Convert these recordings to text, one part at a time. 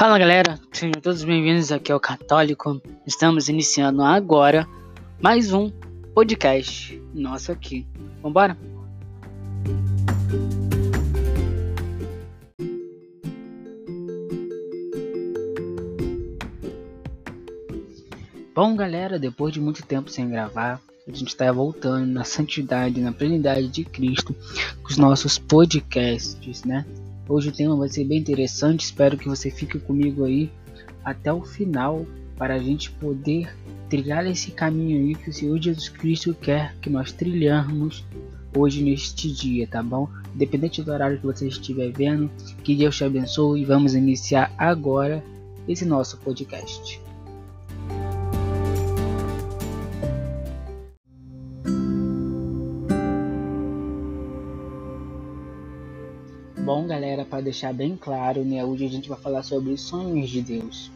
Fala galera, sejam todos bem-vindos aqui ao Católico. Estamos iniciando agora mais um podcast nosso aqui. Vambora? Bom, galera, depois de muito tempo sem gravar, a gente está voltando na santidade, na plenidade de Cristo com os nossos podcasts, né? Hoje o tema vai ser bem interessante, espero que você fique comigo aí até o final para a gente poder trilhar esse caminho aí que o Senhor Jesus Cristo quer que nós trilhamos hoje neste dia, tá bom? Independente do horário que você estiver vendo, que Deus te abençoe e vamos iniciar agora esse nosso podcast. Bom, galera, para deixar bem claro, né, hoje a gente vai falar sobre sonhos de Deus.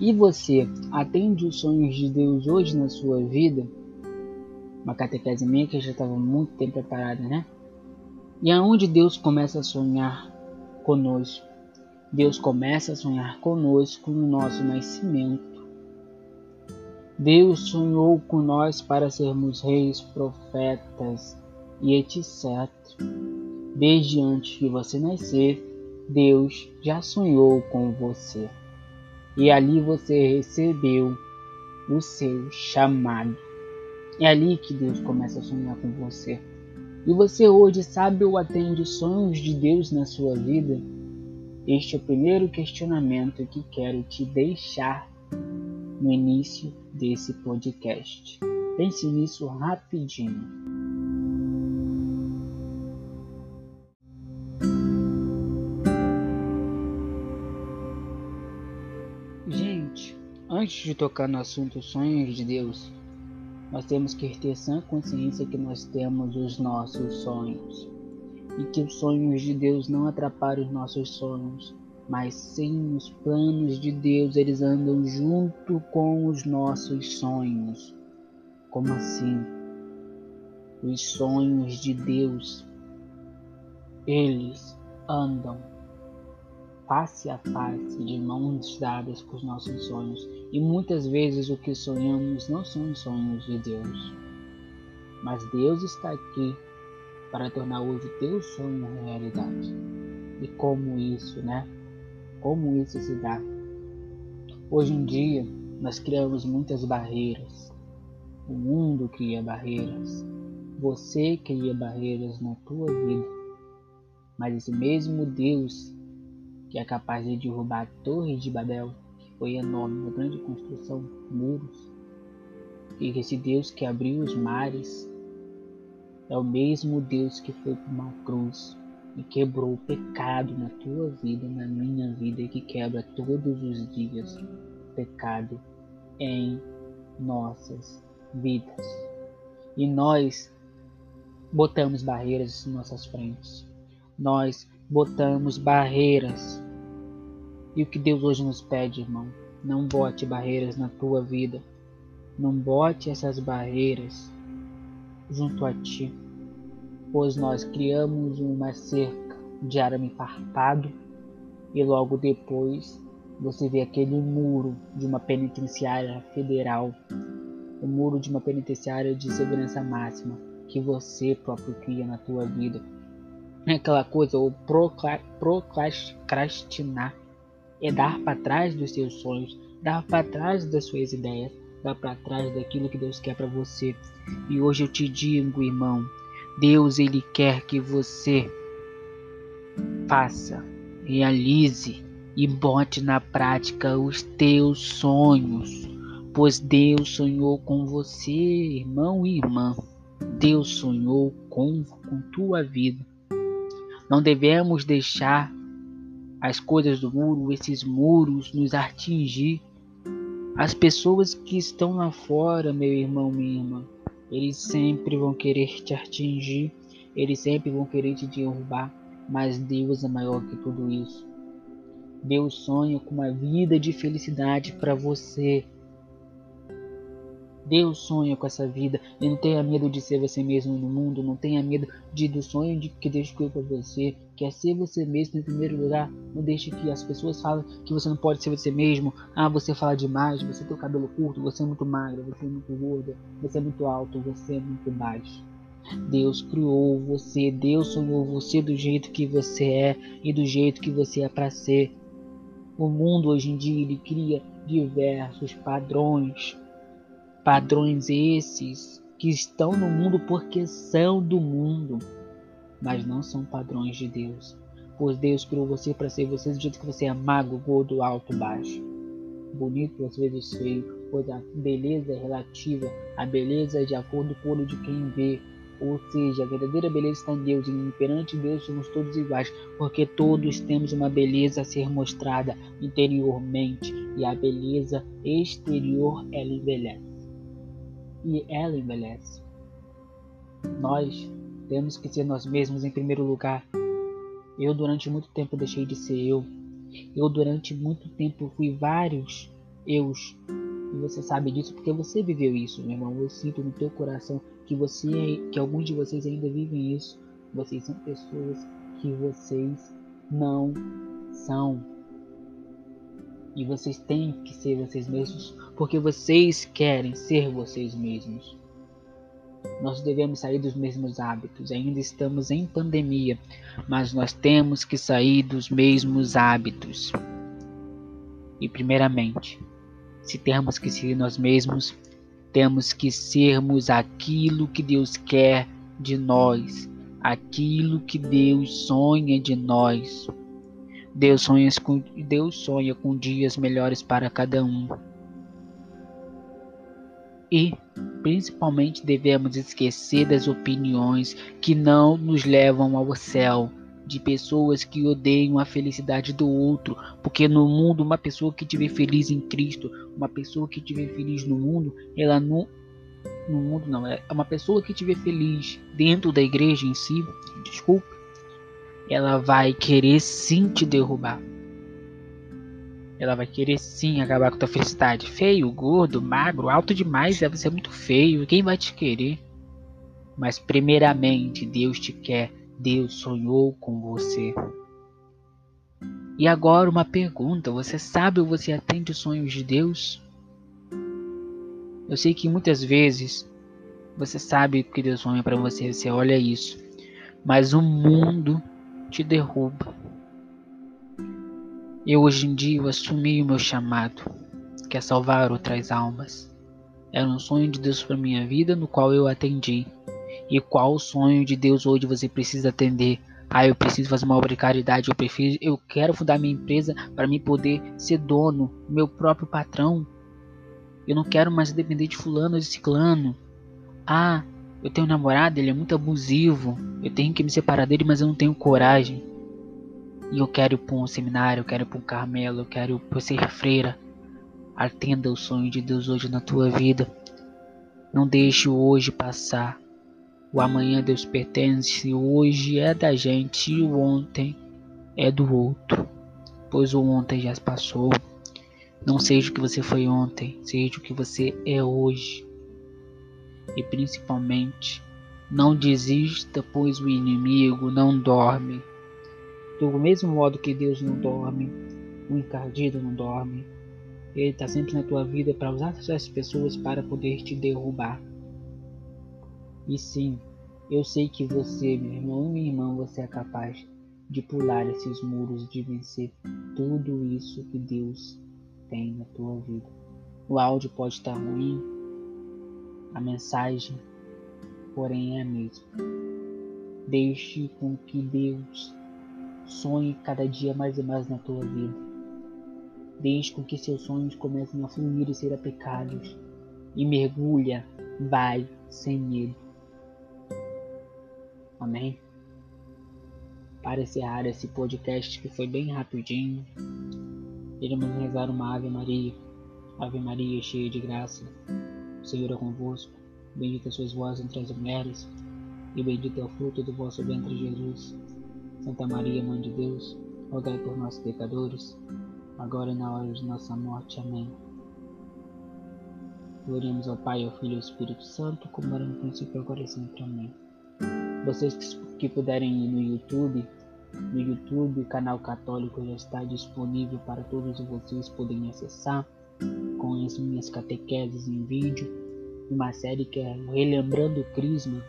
E você atende os sonhos de Deus hoje na sua vida? Uma catequese minha que já estava muito tempo preparada, né? E aonde Deus começa a sonhar conosco? Deus começa a sonhar conosco no nosso nascimento. Deus sonhou com nós para sermos reis, profetas e etc. Desde antes de você nascer, Deus já sonhou com você. E ali você recebeu o seu chamado. É ali que Deus começa a sonhar com você. E você hoje sabe ou atende sonhos de Deus na sua vida? Este é o primeiro questionamento que quero te deixar no início desse podcast. Pense nisso rapidinho. Antes de tocar no assunto sonhos de Deus, nós temos que ter sã consciência que nós temos os nossos sonhos e que os sonhos de Deus não atrapalham os nossos sonhos, mas sim os planos de Deus, eles andam junto com os nossos sonhos. Como assim? Os sonhos de Deus, eles andam face a face, de mãos dadas com os nossos sonhos. E muitas vezes o que sonhamos não são os sonhos de Deus. Mas Deus está aqui para tornar hoje o teu sonho realidade. E como isso, né? Como isso se dá? Hoje em dia, nós criamos muitas barreiras. O mundo cria barreiras. Você cria barreiras na tua vida. Mas esse mesmo Deus que é capaz de derrubar a Torre de Babel, foi enorme, uma grande construção, muros. E esse Deus que abriu os mares é o mesmo Deus que foi para uma cruz e quebrou o pecado na tua vida, na minha vida, e que quebra todos os dias pecado em nossas vidas. E nós botamos barreiras em nossas frentes. Nós botamos barreiras. E o que Deus hoje nos pede, irmão? Não bote barreiras na tua vida. Não bote essas barreiras junto a ti. Pois nós criamos uma cerca de arame farpado e logo depois você vê aquele muro de uma penitenciária federal, o muro de uma penitenciária de segurança máxima que você próprio cria na tua vida é aquela coisa, o procrastinar é dar para trás dos seus sonhos, dar para trás das suas ideias, dar para trás daquilo que Deus quer para você. E hoje eu te digo, irmão, Deus ele quer que você faça, realize e bote na prática os teus sonhos, pois Deus sonhou com você, irmão e irmã. Deus sonhou com, com tua vida. Não devemos deixar as coisas do muro, esses muros, nos atingir. As pessoas que estão lá fora, meu irmão, minha irmã, eles sempre vão querer te atingir, eles sempre vão querer te derrubar, mas Deus é maior que tudo isso. Deus sonha com uma vida de felicidade para você. Deus sonha com essa vida e não tenha medo de ser você mesmo no mundo, não tenha medo de, do sonho de que Deus criou para você, quer é ser você mesmo em primeiro lugar. Não deixe que as pessoas falem que você não pode ser você mesmo. Ah, você fala demais, você tem o cabelo curto, você é muito magro, você é muito gorda, você é muito alto, você é muito baixo. Deus criou você, Deus sonhou você do jeito que você é e do jeito que você é para ser. O mundo hoje em dia ele cria diversos padrões. Padrões esses que estão no mundo porque são do mundo, mas não são padrões de Deus. Pois Deus criou você para ser você do jeito que você é magro, gordo, alto, baixo. Bonito, às vezes feio, pois a beleza é relativa, a beleza é de acordo com o olho de quem vê, ou seja, a verdadeira beleza está em Deus, e perante Deus somos todos iguais, porque todos temos uma beleza a ser mostrada interiormente, e a beleza exterior ela envelhece. E ela envelhece. Nós temos que ser nós mesmos em primeiro lugar. Eu durante muito tempo deixei de ser eu. Eu durante muito tempo fui vários eus. E você sabe disso porque você viveu isso, meu irmão. Eu sinto no teu coração que você, que alguns de vocês ainda vivem isso. Vocês são pessoas que vocês não são. E vocês têm que ser vocês mesmos porque vocês querem ser vocês mesmos. Nós devemos sair dos mesmos hábitos. Ainda estamos em pandemia, mas nós temos que sair dos mesmos hábitos. E primeiramente, se temos que ser nós mesmos, temos que sermos aquilo que Deus quer de nós, aquilo que Deus sonha de nós. Deus sonha com, Deus sonha com dias melhores para cada um. E, principalmente, devemos esquecer das opiniões que não nos levam ao céu, de pessoas que odeiam a felicidade do outro, porque no mundo uma pessoa que estiver feliz em Cristo, uma pessoa que estiver feliz no mundo, ela não no mundo não, é uma pessoa que estiver feliz dentro da igreja em si, desculpe, ela vai querer sim te derrubar. Ela vai querer sim acabar com tua felicidade. Feio, gordo, magro, alto demais, deve ser muito feio. Quem vai te querer? Mas primeiramente Deus te quer Deus sonhou com você. E agora uma pergunta: você sabe ou você atende os sonhos de Deus? Eu sei que muitas vezes você sabe que Deus sonha para você, você olha isso, mas o mundo te derruba. Eu hoje em dia assumi o meu chamado, que é salvar outras almas. Era um sonho de Deus para minha vida, no qual eu atendi. E qual o sonho de Deus hoje você precisa atender? Ah, eu preciso fazer uma obra de caridade, eu prefiro, eu quero fundar minha empresa para me poder ser dono, meu próprio patrão. Eu não quero mais depender de fulano ou de ciclano. Ah, eu tenho um namorado, ele é muito abusivo. Eu tenho que me separar dele, mas eu não tenho coragem. E eu quero ir para um seminário, eu quero ir para um Carmelo, eu quero ser freira. Atenda o sonho de Deus hoje na tua vida. Não deixe o hoje passar. O amanhã Deus pertence, hoje é da gente e o ontem é do outro, pois o ontem já se passou. Não seja o que você foi ontem, seja o que você é hoje. E principalmente, não desista, pois o inimigo não dorme. Do mesmo modo que Deus não dorme, o encardido não dorme. Ele está sempre na tua vida para usar essas pessoas para poder te derrubar. E sim, eu sei que você, meu irmão e minha irmã, você é capaz de pular esses muros, de vencer tudo isso que Deus tem na tua vida. O áudio pode estar ruim, a mensagem, porém é a mesma. Deixe com que Deus sonhe cada dia mais e mais na tua vida. Deixe com que seus sonhos comecem a fluir e ser aplicados. E mergulha, vai sem medo. Amém? Para encerrar esse podcast que foi bem rapidinho, iremos rezar uma Ave Maria. Ave Maria, cheia de graça, o Senhor é convosco. Bendita sois vós entre as mulheres, e bendito é o fruto do vosso ventre, Jesus. Santa Maria, Mãe de Deus, rogai por nós pecadores, agora e na hora de nossa morte. Amém. Gloriamos ao Pai, ao Filho e ao Espírito Santo, como era no princípio, agora e sempre. Amém. Vocês que puderem ir no YouTube, no YouTube, canal católico já está disponível para todos vocês poderem acessar com as minhas catequeses em vídeo. Uma série que é Relembrando o Crisma,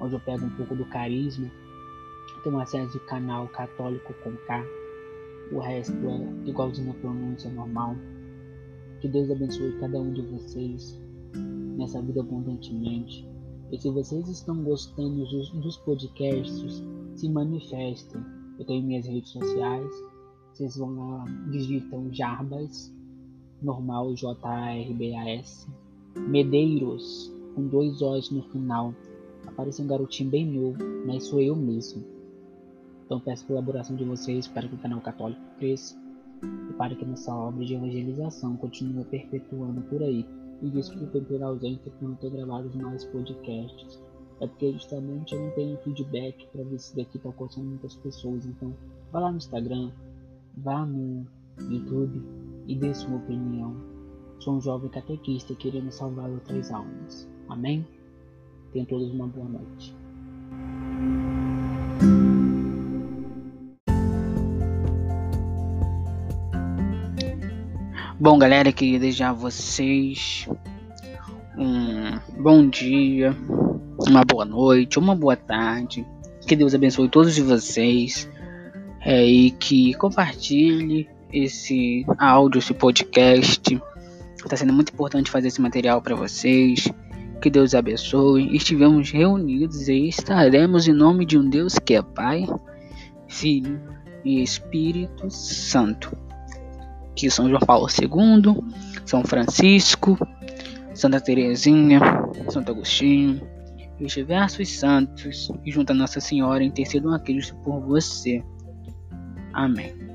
onde eu pego um pouco do carisma. Tem uma série de canal católico com K. O resto é igualzinho a pronúncia normal. Que Deus abençoe cada um de vocês nessa vida abundantemente. E se vocês estão gostando dos, dos podcasts, se manifestem. Eu tenho minhas redes sociais. Vocês vão lá, digitam Jarbas, normal J-A-R-B-A-S, Medeiros, com dois O's no final. Aparece um garotinho bem novo, mas sou eu mesmo. Então peço a colaboração de vocês para que o canal Católico cresça e para que nossa obra de evangelização continue perpetuando por aí. E desculpem pela ausência por não ter gravado mais podcasts. É porque justamente eu não tenho feedback para ver se daqui está alcançando muitas pessoas. Então vá lá no Instagram, vá no YouTube e dê sua opinião. Sou um jovem catequista querendo salvar outras almas. Amém? Tenham todos uma boa noite. Bom, galera, queria desejar a vocês um bom dia, uma boa noite, uma boa tarde. Que Deus abençoe todos vocês é, e que compartilhe esse áudio, esse podcast. Está sendo muito importante fazer esse material para vocês. Que Deus abençoe. Estivemos reunidos e estaremos em nome de um Deus que é Pai, Filho e Espírito Santo que São João Paulo II, São Francisco, Santa Teresinha, Santo Agostinho e os diversos santos, e junto a Nossa Senhora intercedam aqueles por você. Amém.